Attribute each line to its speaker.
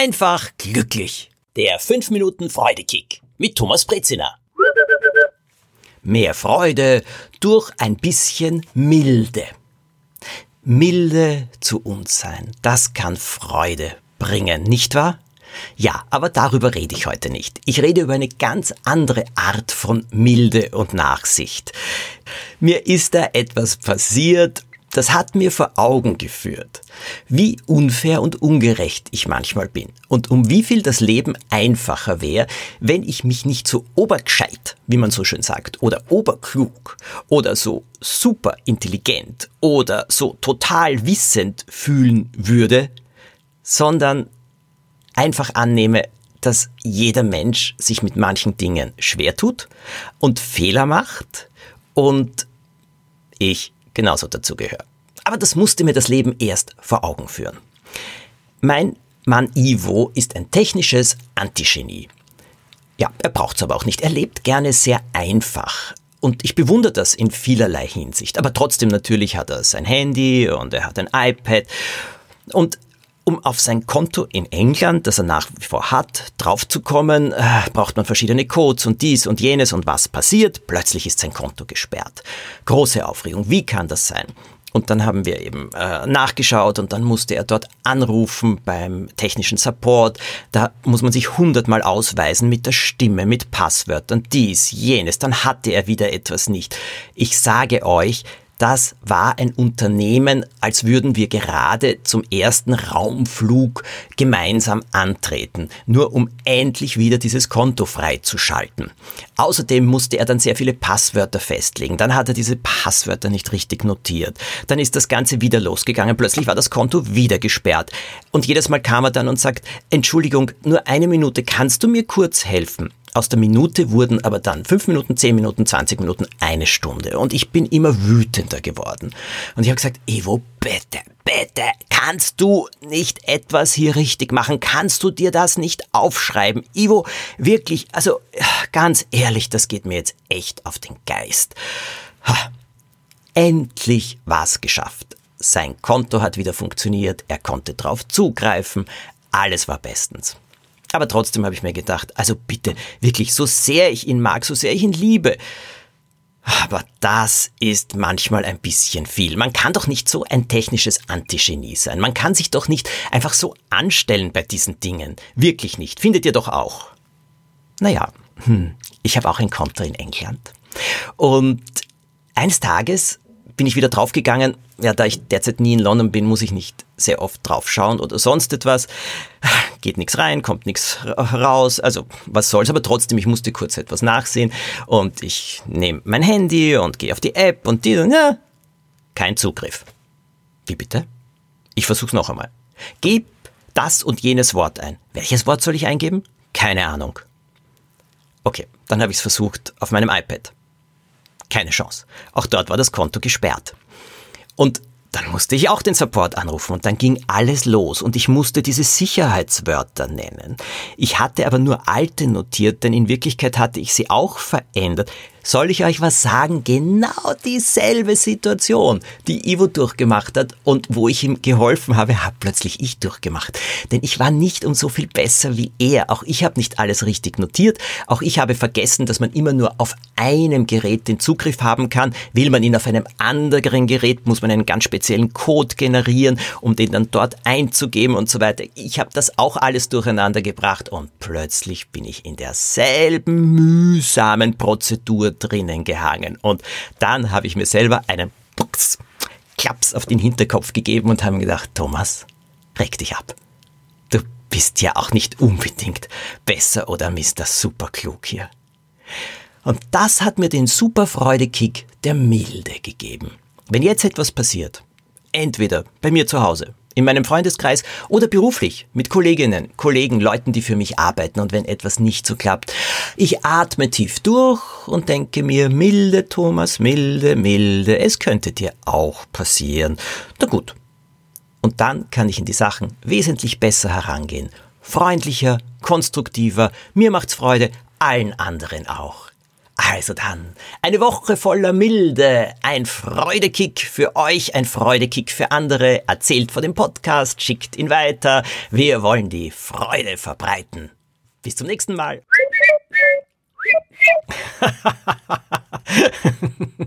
Speaker 1: einfach glücklich. Der 5 Minuten Freudekick mit Thomas Brezina. Mehr Freude durch ein bisschen Milde. Milde zu uns sein, das kann Freude bringen, nicht wahr? Ja, aber darüber rede ich heute nicht. Ich rede über eine ganz andere Art von Milde und Nachsicht. Mir ist da etwas passiert das hat mir vor Augen geführt, wie unfair und ungerecht ich manchmal bin und um wie viel das Leben einfacher wäre, wenn ich mich nicht so obergescheit, wie man so schön sagt, oder oberklug oder so super intelligent oder so total wissend fühlen würde, sondern einfach annehme, dass jeder Mensch sich mit manchen Dingen schwer tut und Fehler macht und ich genauso dazugehöre. Aber das musste mir das Leben erst vor Augen führen. Mein Mann Ivo ist ein technisches Antigenie. Ja, er braucht's aber auch nicht. Er lebt gerne sehr einfach. Und ich bewundere das in vielerlei Hinsicht. Aber trotzdem natürlich hat er sein Handy und er hat ein iPad. Und um auf sein Konto in England, das er nach wie vor hat, draufzukommen, äh, braucht man verschiedene Codes und dies und jenes und was passiert? Plötzlich ist sein Konto gesperrt. Große Aufregung. Wie kann das sein? Und dann haben wir eben äh, nachgeschaut und dann musste er dort anrufen beim technischen Support. Da muss man sich hundertmal ausweisen mit der Stimme, mit Passwörtern, dies, jenes. Dann hatte er wieder etwas nicht. Ich sage euch, das war ein Unternehmen, als würden wir gerade zum ersten Raumflug gemeinsam antreten, nur um endlich wieder dieses Konto freizuschalten. Außerdem musste er dann sehr viele Passwörter festlegen. Dann hat er diese Passwörter nicht richtig notiert. Dann ist das Ganze wieder losgegangen. Plötzlich war das Konto wieder gesperrt. Und jedes Mal kam er dann und sagt, Entschuldigung, nur eine Minute, kannst du mir kurz helfen? Aus der Minute wurden aber dann fünf Minuten, zehn Minuten, zwanzig Minuten, eine Stunde. Und ich bin immer wütender geworden. Und ich habe gesagt, Evo, bitte, bitte, kannst du nicht etwas hier richtig machen? Kannst du dir das nicht aufschreiben? Ivo, wirklich, also ganz ehrlich, das geht mir jetzt echt auf den Geist. Endlich war's geschafft. Sein Konto hat wieder funktioniert, er konnte drauf zugreifen, alles war bestens. Aber trotzdem habe ich mir gedacht, also bitte, wirklich, so sehr ich ihn mag, so sehr ich ihn liebe. Aber das ist manchmal ein bisschen viel. Man kann doch nicht so ein technisches Antigenie sein. Man kann sich doch nicht einfach so anstellen bei diesen Dingen. Wirklich nicht. Findet ihr doch auch. Naja, hm, ich habe auch ein Konto in England. Und eines Tages bin ich wieder draufgegangen, ja, da ich derzeit nie in London bin, muss ich nicht sehr oft draufschauen oder sonst etwas. Geht nichts rein, kommt nichts raus, also was soll's, aber trotzdem, ich musste kurz etwas nachsehen und ich nehme mein Handy und gehe auf die App und die, ja, kein Zugriff. Wie bitte? Ich versuch's noch einmal. Gib das und jenes Wort ein. Welches Wort soll ich eingeben? Keine Ahnung. Okay, dann habe ich es versucht auf meinem iPad. Keine Chance. Auch dort war das Konto gesperrt. Und dann musste ich auch den Support anrufen und dann ging alles los und ich musste diese Sicherheitswörter nennen. Ich hatte aber nur alte notiert, denn in Wirklichkeit hatte ich sie auch verändert. Soll ich euch was sagen? Genau dieselbe Situation, die Ivo durchgemacht hat und wo ich ihm geholfen habe, habe plötzlich ich durchgemacht. Denn ich war nicht um so viel besser wie er. Auch ich habe nicht alles richtig notiert. Auch ich habe vergessen, dass man immer nur auf einem Gerät den Zugriff haben kann. Will man ihn auf einem anderen Gerät, muss man einen ganz speziellen Code generieren, um den dann dort einzugeben und so weiter. Ich habe das auch alles durcheinander gebracht und plötzlich bin ich in derselben mühsamen Prozedur drinnen gehangen. Und dann habe ich mir selber einen Buchs, Klaps auf den Hinterkopf gegeben und habe mir gedacht, Thomas, reg dich ab. Du bist ja auch nicht unbedingt besser oder Mr. Superklug hier. Und das hat mir den Superfreude-Kick der Milde gegeben. Wenn jetzt etwas passiert, entweder bei mir zu Hause, in meinem Freundeskreis oder beruflich mit Kolleginnen, Kollegen, Leuten, die für mich arbeiten und wenn etwas nicht so klappt. Ich atme tief durch und denke mir, milde Thomas, milde, milde, es könnte dir auch passieren. Na gut. Und dann kann ich in die Sachen wesentlich besser herangehen. Freundlicher, konstruktiver, mir macht's Freude, allen anderen auch. Also dann, eine Woche voller Milde, ein Freudekick für euch, ein Freudekick für andere, erzählt von dem Podcast, schickt ihn weiter, wir wollen die Freude verbreiten. Bis zum nächsten Mal.